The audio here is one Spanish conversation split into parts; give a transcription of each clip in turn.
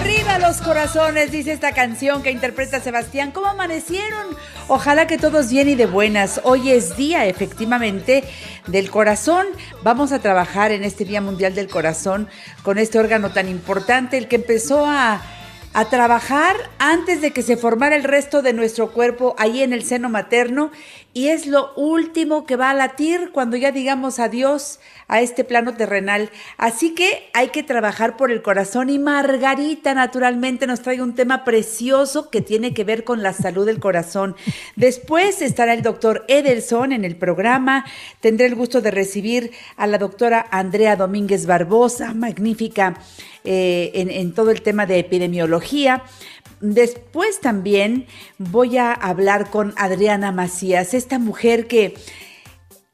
Arriba los corazones, dice esta canción que interpreta Sebastián. ¿Cómo amanecieron? Ojalá que todos bien y de buenas. Hoy es día, efectivamente, del corazón. Vamos a trabajar en este Día Mundial del Corazón con este órgano tan importante, el que empezó a a trabajar antes de que se formara el resto de nuestro cuerpo ahí en el seno materno y es lo último que va a latir cuando ya digamos adiós a este plano terrenal. Así que hay que trabajar por el corazón y Margarita naturalmente nos trae un tema precioso que tiene que ver con la salud del corazón. Después estará el doctor Edelson en el programa. Tendré el gusto de recibir a la doctora Andrea Domínguez Barbosa, magnífica eh, en, todo el tema de epidemiología. Después también voy a hablar con Adriana Macías, esta mujer que,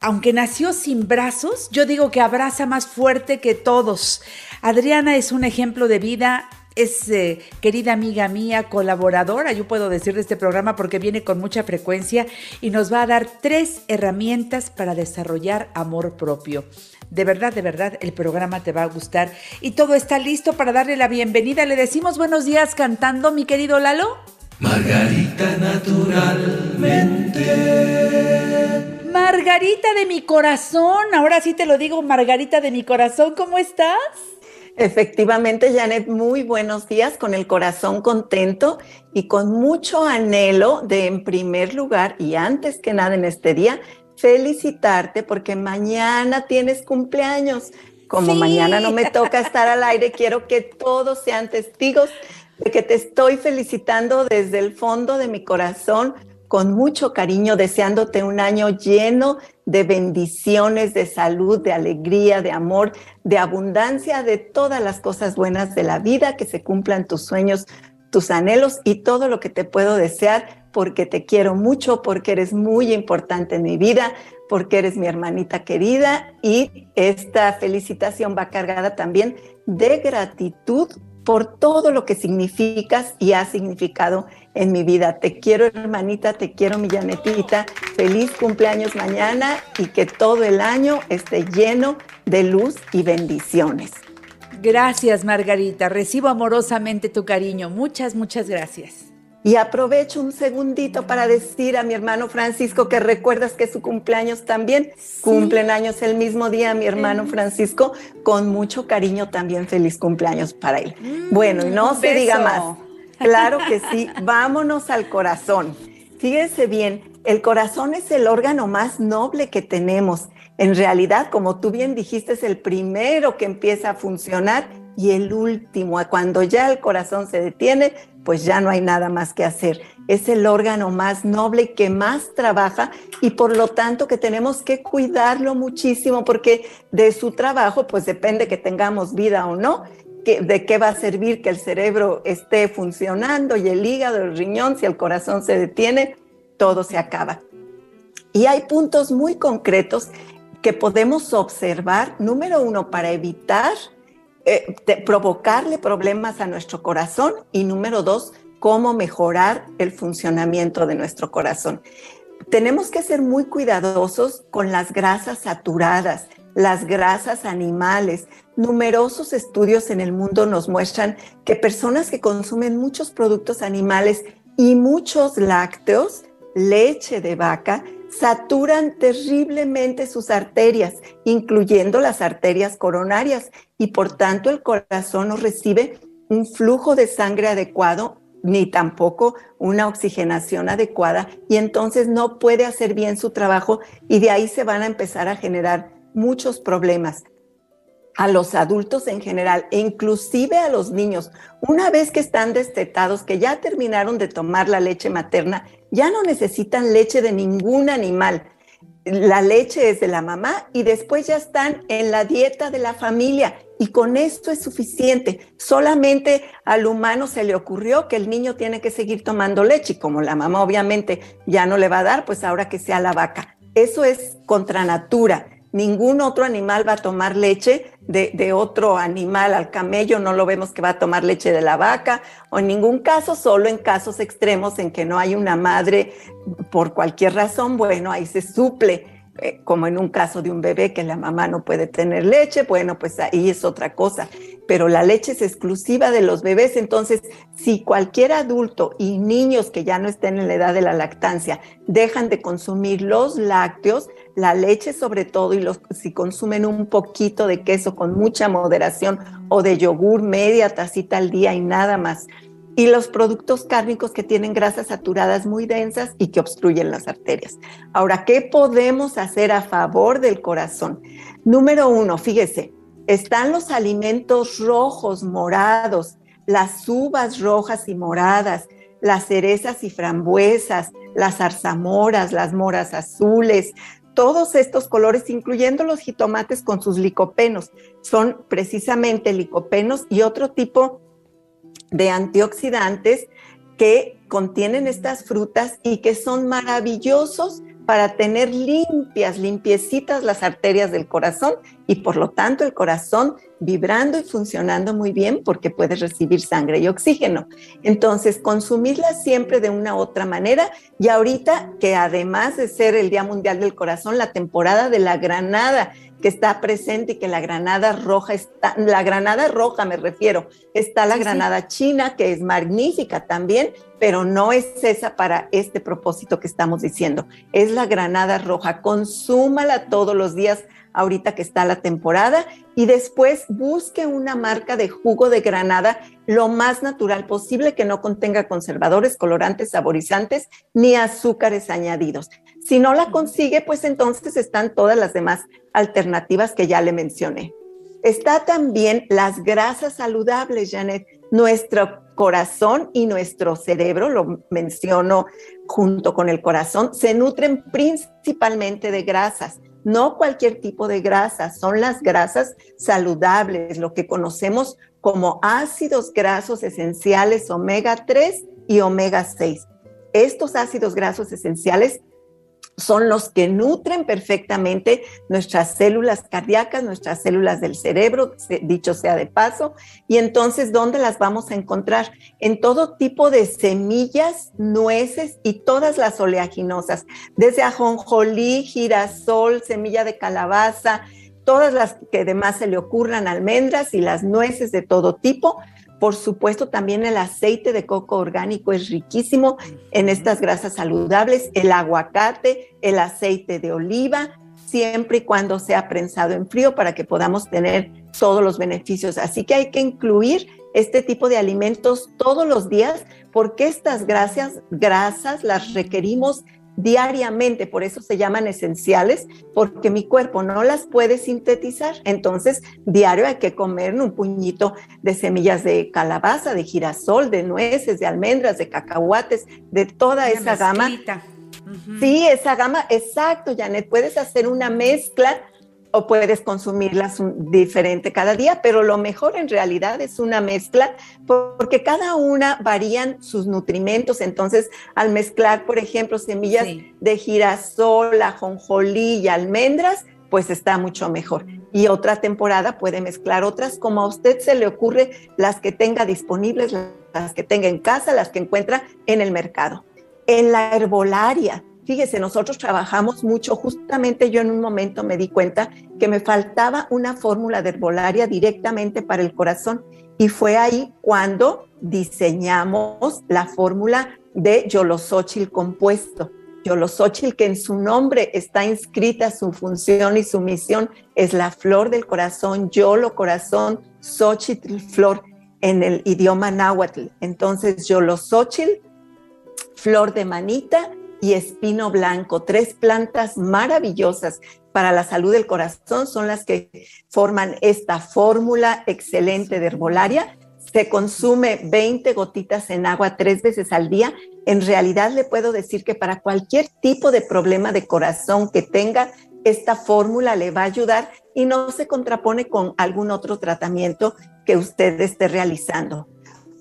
aunque nació sin brazos, yo digo que abraza más fuerte que todos. Adriana es un ejemplo de vida es eh, querida amiga mía, colaboradora, yo puedo decir de este programa porque viene con mucha frecuencia y nos va a dar tres herramientas para desarrollar amor propio. De verdad, de verdad, el programa te va a gustar y todo está listo para darle la bienvenida. Le decimos buenos días cantando, mi querido Lalo. Margarita naturalmente. Margarita de mi corazón, ahora sí te lo digo, Margarita de mi corazón, ¿cómo estás? Efectivamente, Janet, muy buenos días, con el corazón contento y con mucho anhelo de, en primer lugar y antes que nada en este día, felicitarte porque mañana tienes cumpleaños. Como mañana no me toca estar al aire, quiero que todos sean testigos de que te estoy felicitando desde el fondo de mi corazón, con mucho cariño, deseándote un año lleno de bendiciones, de salud, de alegría, de amor, de abundancia, de todas las cosas buenas de la vida, que se cumplan tus sueños, tus anhelos y todo lo que te puedo desear porque te quiero mucho, porque eres muy importante en mi vida, porque eres mi hermanita querida. Y esta felicitación va cargada también de gratitud por todo lo que significas y has significado en mi vida. Te quiero hermanita, te quiero mi llanetita. Feliz cumpleaños mañana y que todo el año esté lleno de luz y bendiciones. Gracias Margarita, recibo amorosamente tu cariño. Muchas, muchas gracias. Y aprovecho un segundito para decir a mi hermano Francisco que recuerdas que su cumpleaños también cumplen años el mismo día, mi hermano Francisco, con mucho cariño también feliz cumpleaños para él. Mm, bueno, y no se diga más. Claro que sí, vámonos al corazón. Fíjense bien, el corazón es el órgano más noble que tenemos. En realidad, como tú bien dijiste, es el primero que empieza a funcionar y el último, cuando ya el corazón se detiene, pues ya no hay nada más que hacer. Es el órgano más noble que más trabaja y por lo tanto que tenemos que cuidarlo muchísimo porque de su trabajo pues depende que tengamos vida o no, que, de qué va a servir que el cerebro esté funcionando y el hígado, el riñón, si el corazón se detiene, todo se acaba. Y hay puntos muy concretos que podemos observar, número uno, para evitar eh, provocarle problemas a nuestro corazón y número dos, cómo mejorar el funcionamiento de nuestro corazón. Tenemos que ser muy cuidadosos con las grasas saturadas, las grasas animales. Numerosos estudios en el mundo nos muestran que personas que consumen muchos productos animales y muchos lácteos, leche de vaca, saturan terriblemente sus arterias, incluyendo las arterias coronarias, y por tanto el corazón no recibe un flujo de sangre adecuado ni tampoco una oxigenación adecuada y entonces no puede hacer bien su trabajo y de ahí se van a empezar a generar muchos problemas a los adultos en general e inclusive a los niños. Una vez que están destetados, que ya terminaron de tomar la leche materna, ya no necesitan leche de ningún animal. La leche es de la mamá y después ya están en la dieta de la familia y con esto es suficiente. Solamente al humano se le ocurrió que el niño tiene que seguir tomando leche y como la mamá obviamente ya no le va a dar, pues ahora que sea la vaca. Eso es contra natura. Ningún otro animal va a tomar leche de, otro animal. Al camello no lo vemos que va a tomar leche de la vaca o en ningún caso, solo en casos extremos en que no hay una madre por cualquier razón, bueno, ahí se suple eh, como en un caso de un bebé que la mamá no puede tener leche, bueno, pues ahí es otra cosa. Pero la leche es exclusiva de los bebés, entonces si cualquier adulto y niños que ya no estén en la edad de la lactancia dejan de consumir los lácteos, la leche sobre todo, y los, si consumen un poquito de queso con mucha moderación o de yogur media tacita al día y nada más, y los productos cárnicos que tienen grasas saturadas muy densas y que obstruyen las arterias. Ahora, ¿qué podemos hacer a favor del corazón? Número uno, fíjese, están los alimentos rojos, morados, las uvas rojas y moradas, las cerezas y frambuesas, las zarzamoras, las moras azules, todos estos colores, incluyendo los jitomates con sus licopenos, son precisamente licopenos y otro tipo de antioxidantes que contienen estas frutas y que son maravillosos para tener limpias, limpiecitas las arterias del corazón y por lo tanto el corazón vibrando y funcionando muy bien porque puede recibir sangre y oxígeno. Entonces, consumirlas siempre de una u otra manera y ahorita que además de ser el Día Mundial del Corazón, la temporada de la granada que está presente y que la granada roja está, la granada roja me refiero, está la granada china que es magnífica también, pero no es esa para este propósito que estamos diciendo. Es la granada roja, consúmala todos los días ahorita que está la temporada y después busque una marca de jugo de granada lo más natural posible que no contenga conservadores, colorantes, saborizantes ni azúcares añadidos. Si no la consigue, pues entonces están todas las demás alternativas que ya le mencioné. Está también las grasas saludables, Janet. Nuestro corazón y nuestro cerebro, lo menciono junto con el corazón, se nutren principalmente de grasas. No cualquier tipo de grasas, son las grasas saludables, lo que conocemos como ácidos grasos esenciales omega 3 y omega 6. Estos ácidos grasos esenciales son los que nutren perfectamente nuestras células cardíacas, nuestras células del cerebro, dicho sea de paso. Y entonces, ¿dónde las vamos a encontrar? En todo tipo de semillas, nueces y todas las oleaginosas, desde ajonjolí, girasol, semilla de calabaza, todas las que además se le ocurran, almendras y las nueces de todo tipo por supuesto, también el aceite de coco orgánico es riquísimo en estas grasas saludables, el aguacate, el aceite de oliva, siempre y cuando sea prensado en frío para que podamos tener todos los beneficios. Así que hay que incluir este tipo de alimentos todos los días porque estas grasas, grasas las requerimos diariamente, por eso se llaman esenciales, porque mi cuerpo no las puede sintetizar. Entonces, diario hay que comer un puñito de semillas de calabaza, de girasol, de nueces, de almendras, de cacahuates, de toda esa gama. Sí, esa gama, exacto, Janet, puedes hacer una mezcla o puedes consumirlas diferente cada día, pero lo mejor en realidad es una mezcla porque cada una varían sus nutrimentos. Entonces, al mezclar, por ejemplo, semillas de girasol, ajonjolí y almendras, pues está mucho mejor. Y otra temporada puede mezclar otras como a usted se le ocurre, las que tenga disponibles, las que tenga en casa, las que encuentra en el mercado. En la herbolaria, Fíjese, nosotros trabajamos mucho, justamente yo en un momento me di cuenta que me faltaba una fórmula de herbolaria directamente para el corazón y fue ahí cuando diseñamos la fórmula de Yolosóchil compuesto. Yolosóchil, que en su nombre está inscrita su función y su misión, es la flor del corazón, Yolo corazón, Xochitl flor en el idioma náhuatl. Entonces, Yolosóchil, flor de manita y espino blanco, tres plantas maravillosas para la salud del corazón, son las que forman esta fórmula excelente de herbolaria. se consume 20 gotitas en agua tres veces al día, en realidad le puedo decir que para cualquier tipo de problema de corazón que tenga, esta fórmula le va a ayudar y no se contrapone con algún otro tratamiento que usted esté realizando.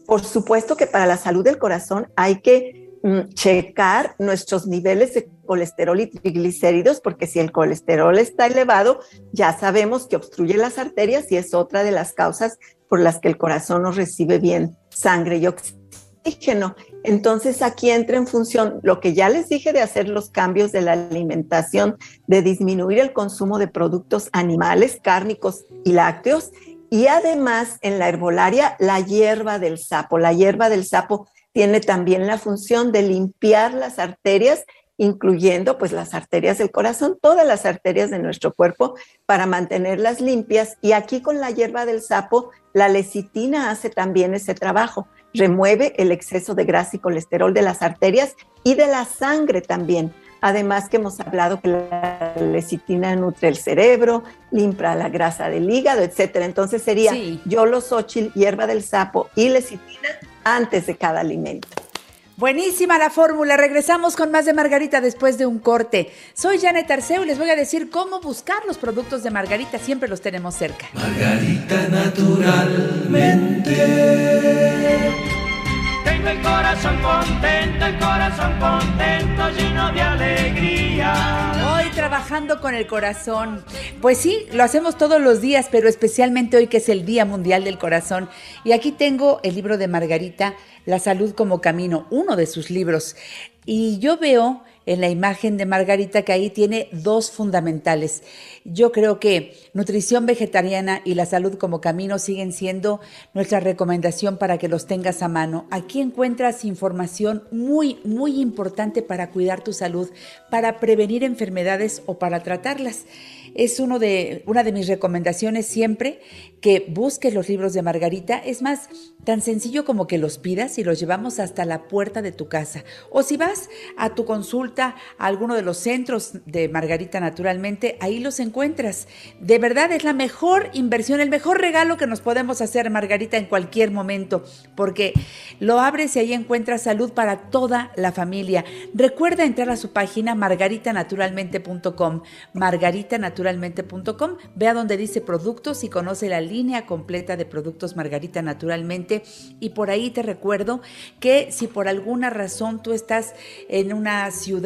Por supuesto que para la salud del corazón hay que checar nuestros niveles de colesterol y triglicéridos, porque si el colesterol está elevado, ya sabemos que obstruye las arterias y es otra de las causas por las que el corazón no recibe bien sangre y oxígeno. Entonces aquí entra en función lo que ya les dije de hacer los cambios de la alimentación, de disminuir el consumo de productos animales, cárnicos y lácteos. Y además en la herbolaria, la hierba del sapo. La hierba del sapo tiene también la función de limpiar las arterias incluyendo pues las arterias del corazón, todas las arterias de nuestro cuerpo para mantenerlas limpias y aquí con la hierba del sapo la lecitina hace también ese trabajo remueve el exceso de grasa y colesterol de las arterias y de la sangre también. Además que hemos hablado que la lecitina nutre el cerebro, limpia la grasa del hígado, etcétera. Entonces sería yo los ochil, hierba del sapo y lecitina antes de cada alimento. Buenísima la fórmula. Regresamos con más de Margarita después de un corte. Soy Janet Arceo y les voy a decir cómo buscar los productos de Margarita. Siempre los tenemos cerca. Margarita naturalmente. Tengo el corazón contento, el corazón contento, lleno de alegría. Trabajando con el corazón. Pues sí, lo hacemos todos los días, pero especialmente hoy que es el Día Mundial del Corazón. Y aquí tengo el libro de Margarita la salud como camino, uno de sus libros. Y yo veo en la imagen de Margarita que ahí tiene dos fundamentales. Yo creo que nutrición vegetariana y la salud como camino siguen siendo nuestra recomendación para que los tengas a mano. Aquí encuentras información muy, muy importante para cuidar tu salud, para prevenir enfermedades o para tratarlas es uno de, una de mis recomendaciones siempre que busques los libros de Margarita. Es más, tan sencillo como que los pidas y los llevamos hasta la puerta de tu casa. O si vas a tu consulta a alguno de los centros de Margarita naturalmente, ahí los encuentras. De verdad es la mejor inversión, el mejor regalo que nos podemos hacer, Margarita, en cualquier momento, porque lo abres y ahí encuentras salud para toda la familia. Recuerda entrar a su página margaritanaturalmente.com, margaritanaturalmente naturalmente.com. Ve a donde dice productos y conoce la línea completa de productos Margarita Naturalmente. Y por ahí te recuerdo que si por alguna razón tú estás en una ciudad,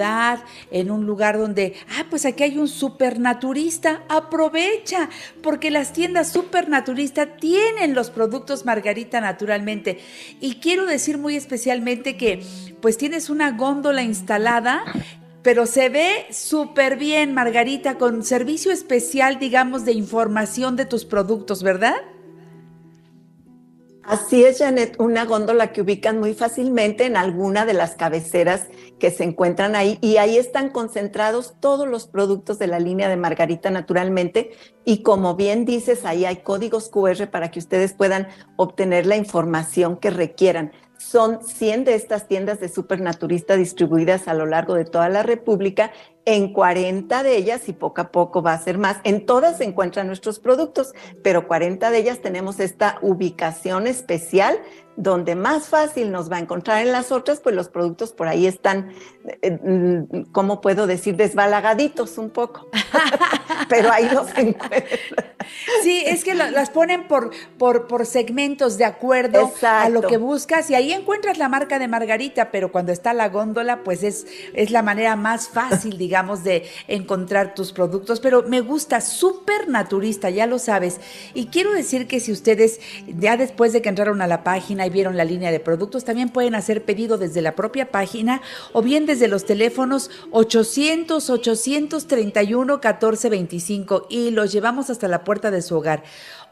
en un lugar donde, ah, pues aquí hay un supernaturista, aprovecha, porque las tiendas supernaturista tienen los productos Margarita Naturalmente. Y quiero decir muy especialmente que pues tienes una góndola instalada pero se ve súper bien, Margarita, con servicio especial, digamos, de información de tus productos, ¿verdad? Así es, Janet, una góndola que ubican muy fácilmente en alguna de las cabeceras que se encuentran ahí y ahí están concentrados todos los productos de la línea de Margarita naturalmente y como bien dices, ahí hay códigos QR para que ustedes puedan obtener la información que requieran. Son 100 de estas tiendas de supernaturista distribuidas a lo largo de toda la República. En 40 de ellas, y poco a poco va a ser más, en todas se encuentran nuestros productos, pero 40 de ellas tenemos esta ubicación especial donde más fácil nos va a encontrar en las otras, pues los productos por ahí están, eh, mm, ¿cómo puedo decir? Desbalagaditos un poco, pero ahí los encuentran. Sí, es que las ponen por, por, por segmentos de acuerdo a lo que buscas y ahí encuentras la marca de Margarita, pero cuando está la góndola, pues es, es la manera más fácil, digamos, de encontrar tus productos, pero me gusta, súper naturista, ya lo sabes. Y quiero decir que si ustedes, ya después de que entraron a la página vieron la línea de productos, también pueden hacer pedido desde la propia página o bien desde los teléfonos 800 831 1425 y los llevamos hasta la puerta de su hogar.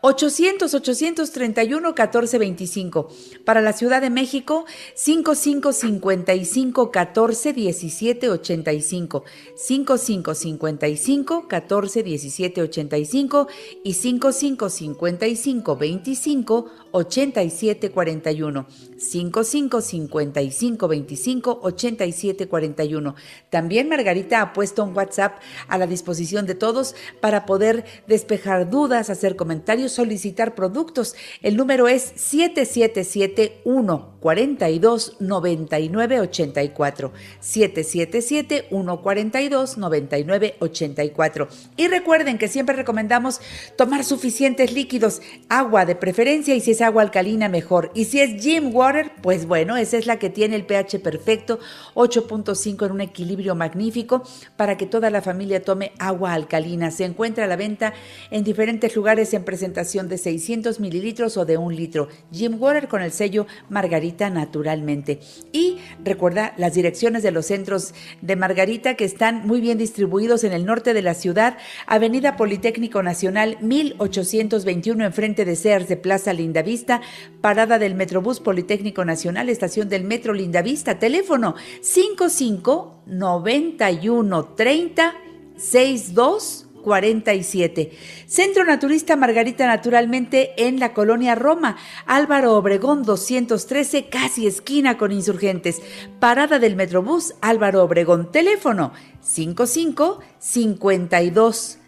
800-831-1425. Para la Ciudad de México, 5555-141785. 5555-141785 y 5555-25-8741. 5555-25-8741. También Margarita ha puesto un WhatsApp a la disposición de todos para poder despejar dudas, hacer comentarios solicitar productos. El número es 777-142-9984. 777-142-9984. Y recuerden que siempre recomendamos tomar suficientes líquidos, agua de preferencia y si es agua alcalina mejor. Y si es Gym Water, pues bueno, esa es la que tiene el pH perfecto, 8.5 en un equilibrio magnífico para que toda la familia tome agua alcalina. Se encuentra a la venta en diferentes lugares en presentación de 600 mililitros o de un litro. Jim Water con el sello Margarita Naturalmente. Y recuerda las direcciones de los centros de Margarita que están muy bien distribuidos en el norte de la ciudad, Avenida Politécnico Nacional 1821 enfrente de Sears de Plaza Lindavista, parada del Metrobús Politécnico Nacional, estación del Metro Lindavista, teléfono 55 91 30 62 47. Centro Naturista Margarita Naturalmente en la colonia Roma, Álvaro Obregón 213, casi esquina con insurgentes. Parada del Metrobús Álvaro Obregón. Teléfono 55 52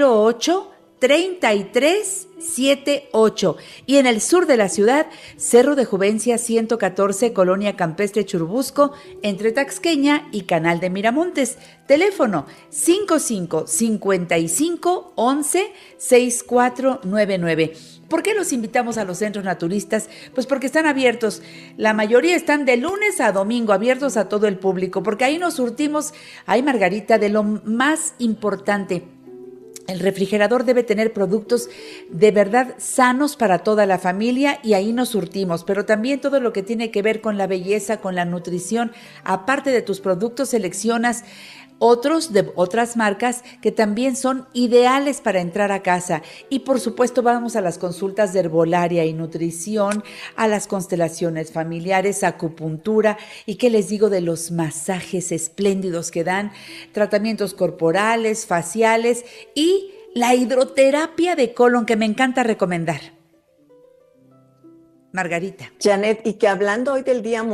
08 3378 y en el sur de la ciudad, Cerro de Juvencia 114, Colonia Campestre Churubusco, entre Taxqueña y Canal de Miramontes. Teléfono 55 55 11 6499. ¿Por qué los invitamos a los centros naturistas? Pues porque están abiertos. La mayoría están de lunes a domingo, abiertos a todo el público, porque ahí nos surtimos, ay Margarita, de lo más importante el refrigerador debe tener productos de verdad sanos para toda la familia y ahí nos surtimos, pero también todo lo que tiene que ver con la belleza, con la nutrición, aparte de tus productos, seleccionas otros de otras marcas que también son ideales para entrar a casa. Y por supuesto vamos a las consultas de herbolaria y nutrición, a las constelaciones familiares, acupuntura y qué les digo de los masajes espléndidos que dan, tratamientos corporales, faciales y la hidroterapia de colon que me encanta recomendar. Margarita. Janet, y que hablando hoy del día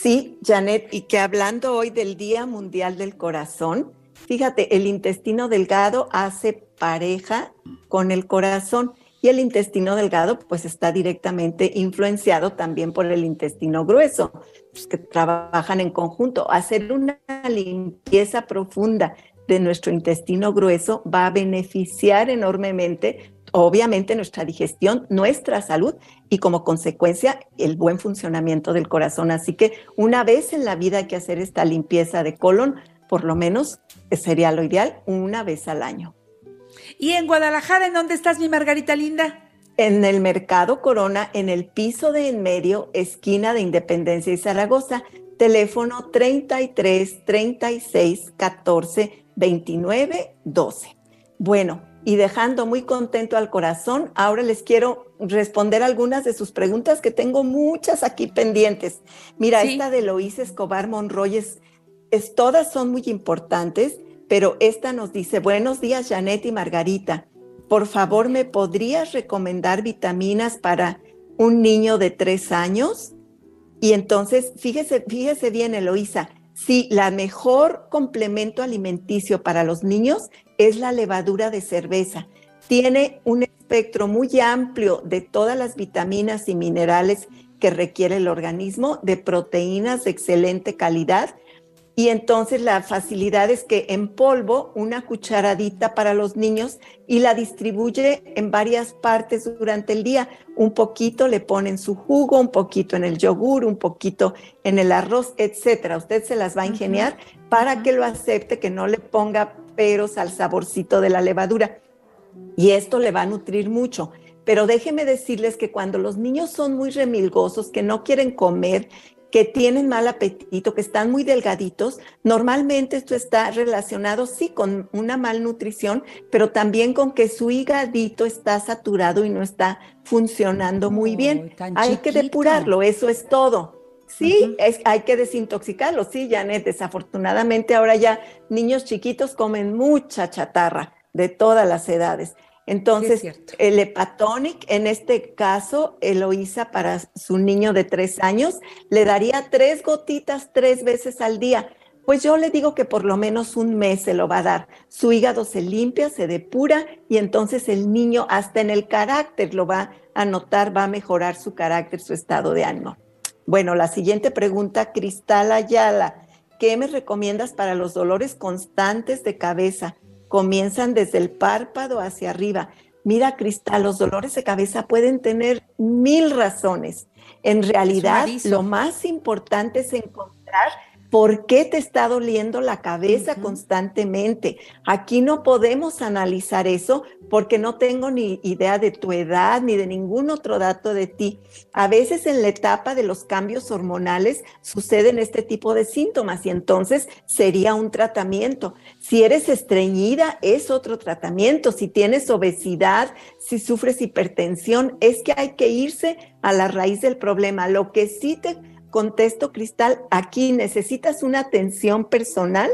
Sí, Janet, y que hablando hoy del Día Mundial del Corazón, fíjate, el intestino delgado hace pareja con el corazón y el intestino delgado pues está directamente influenciado también por el intestino grueso, pues, que trabajan en conjunto. Hacer una limpieza profunda de nuestro intestino grueso va a beneficiar enormemente obviamente nuestra digestión, nuestra salud y como consecuencia el buen funcionamiento del corazón. Así que una vez en la vida hay que hacer esta limpieza de colon, por lo menos sería lo ideal una vez al año. ¿Y en Guadalajara, en dónde estás, mi Margarita linda? En el Mercado Corona, en el piso de en medio, esquina de Independencia y Zaragoza, teléfono 33 36 14 29 12. Bueno, y dejando muy contento al corazón, ahora les quiero responder algunas de sus preguntas que tengo muchas aquí pendientes. Mira, esta de Lois Escobar Monroy es, todas son muy importantes, pero esta nos dice, buenos días Janet y Margarita, por favor me podrías recomendar vitaminas para un niño de tres años? Y entonces, fíjese, fíjese bien, Eloísa, Sí, la mejor complemento alimenticio para los niños es la levadura de cerveza. Tiene un espectro muy amplio de todas las vitaminas y minerales que requiere el organismo, de proteínas de excelente calidad y entonces la facilidad es que en polvo una cucharadita para los niños y la distribuye en varias partes durante el día. Un poquito le ponen su jugo, un poquito en el yogur, un poquito en el arroz, etcétera. Usted se las va a ingeniar para que lo acepte, que no le ponga peros al saborcito de la levadura. Y esto le va a nutrir mucho. Pero déjeme decirles que cuando los niños son muy remilgosos, que no quieren comer, que tienen mal apetito, que están muy delgaditos, normalmente esto está relacionado, sí, con una malnutrición, pero también con que su hígadito está saturado y no está funcionando muy bien. hay que depurarlo, eso es todo. Sí, es, hay que desintoxicarlo. Sí, Janet, desafortunadamente ahora ya niños chiquitos comen mucha chatarra de todas las edades. Entonces, el hepatonic, en este caso, Eloísa para su niño de tres años, le daría tres gotitas tres veces al día Pues yo le digo que por lo menos un mes se lo va a dar. Su hígado se limpia, se depura y entonces el niño hasta en el carácter lo va a notar, va a mejorar su carácter, su estado de ánimo. Bueno, la siguiente pregunta, Cristal Ayala. ¿Qué me recomiendas para los dolores constantes de cabeza? Comienzan desde el párpado hacia arriba. Mira, Cristal, los dolores de cabeza pueden tener mil razones. En realidad, lo más importante es encontrar ¿Por qué te está doliendo la cabeza constantemente? Aquí no podemos analizar eso porque no tengo ni idea de tu edad ni de ningún otro dato de ti. A veces en la etapa de los cambios hormonales suceden este tipo de síntomas y entonces sería un tratamiento. Si eres estreñida, es otro tratamiento. Si tienes obesidad, si sufres hipertensión, es que hay que irse a la raíz del problema. Lo que sí te contesto, Cristal, aquí necesitas una atención personal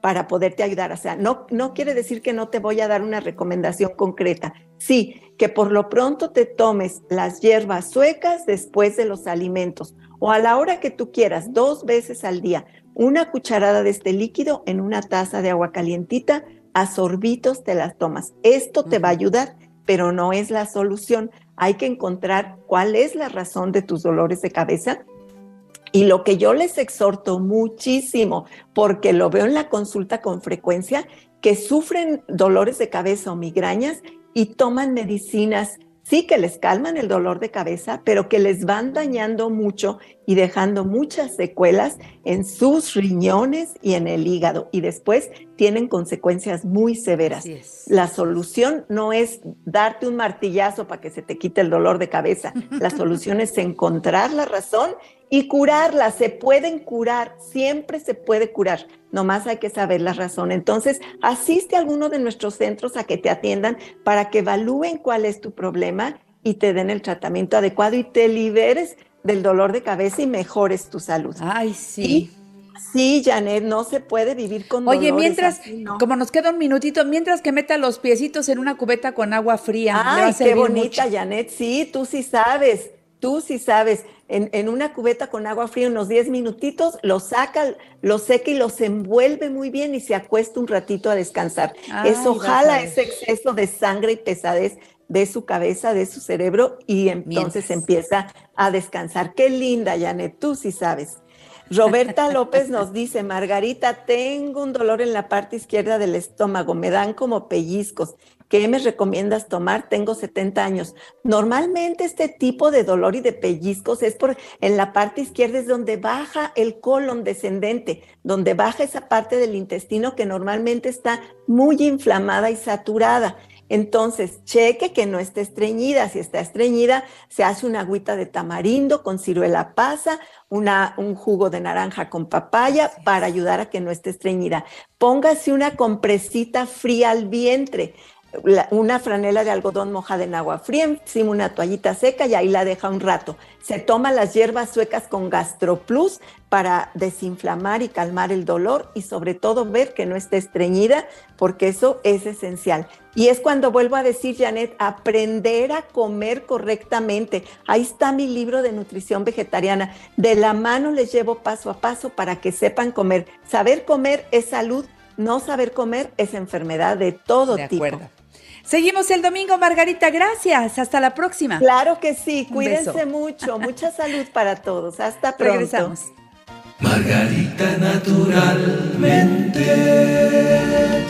para poderte ayudar. O sea, no, no quiere decir que no te voy a dar una recomendación concreta. Sí, que por lo pronto te tomes las hierbas suecas después de los alimentos o a la hora que tú quieras, dos veces al día, una cucharada de este líquido en una taza de agua calientita, a sorbitos te las tomas. Esto te va a ayudar, pero no es la solución. Hay que encontrar cuál es la razón de tus dolores de cabeza y lo que yo les exhorto muchísimo, porque lo veo en la consulta con frecuencia, que sufren dolores de cabeza o migrañas y toman medicinas sí que les calman el dolor de cabeza, pero que les van dañando mucho y dejando muchas secuelas en sus riñones y en el hígado. Y después tienen consecuencias muy severas. La solución no es darte un martillazo para que se te quite el dolor de cabeza. La solución es encontrar la razón y curarla. Se pueden curar, siempre se puede curar. Nomás hay que saber la razón. Entonces, asiste a alguno de nuestros centros a que te atiendan para que evalúen cuál es tu problema y te den el tratamiento adecuado y te liberes del dolor de cabeza y mejores tu salud. Ay, sí. sí, Janet, no se puede vivir con Oye, mientras, como nos queda un minutito, mientras que meta los piecitos en una cubeta con agua fría. Ay, qué bonita, Janet. Sí, tú sí sabes. Tú sí sabes, en, una cubeta con agua fría unos 10 minutitos, lo saca, lo seca y los envuelve muy bien y se acuesta un ratito a descansar. Eso jala ese exceso de sangre y pesadez de su cabeza, de su cerebro y entonces empieza a descansar. Qué linda, Janet, tú sí sabes. Roberta López nos dice, Margarita, tengo un dolor en la parte izquierda del estómago, me dan como pellizcos. ¿Qué me recomiendas tomar? Tengo 70 años. Normalmente este tipo de dolor y de pellizcos es por en la parte izquierda es donde baja el colon descendente, donde baja esa parte del intestino que normalmente está muy inflamada y saturada. Entonces, cheque que no esté estreñida. Si está estreñida, se hace una agüita de tamarindo con ciruela pasa, una, un jugo de naranja con papaya para ayudar a que no esté estreñida. Póngase una compresita fría al vientre una franela de algodón mojada en agua fría, encima una toallita seca y ahí la deja un rato. Se toma las hierbas suecas con GastroPlus para desinflamar y calmar el dolor y sobre todo ver que no esté estreñida, porque eso es esencial. Y es cuando vuelvo a decir, Janet, aprender a comer correctamente. Ahí está mi libro de nutrición vegetariana. De la mano les llevo paso a paso para que sepan comer. Saber comer es salud, no saber comer es enfermedad de todo de tipo. Seguimos el domingo, Margarita. Gracias. Hasta la próxima. Claro que sí. Cuídense mucho. Mucha salud para todos. Hasta pronto. Regresamos. Margarita naturalmente.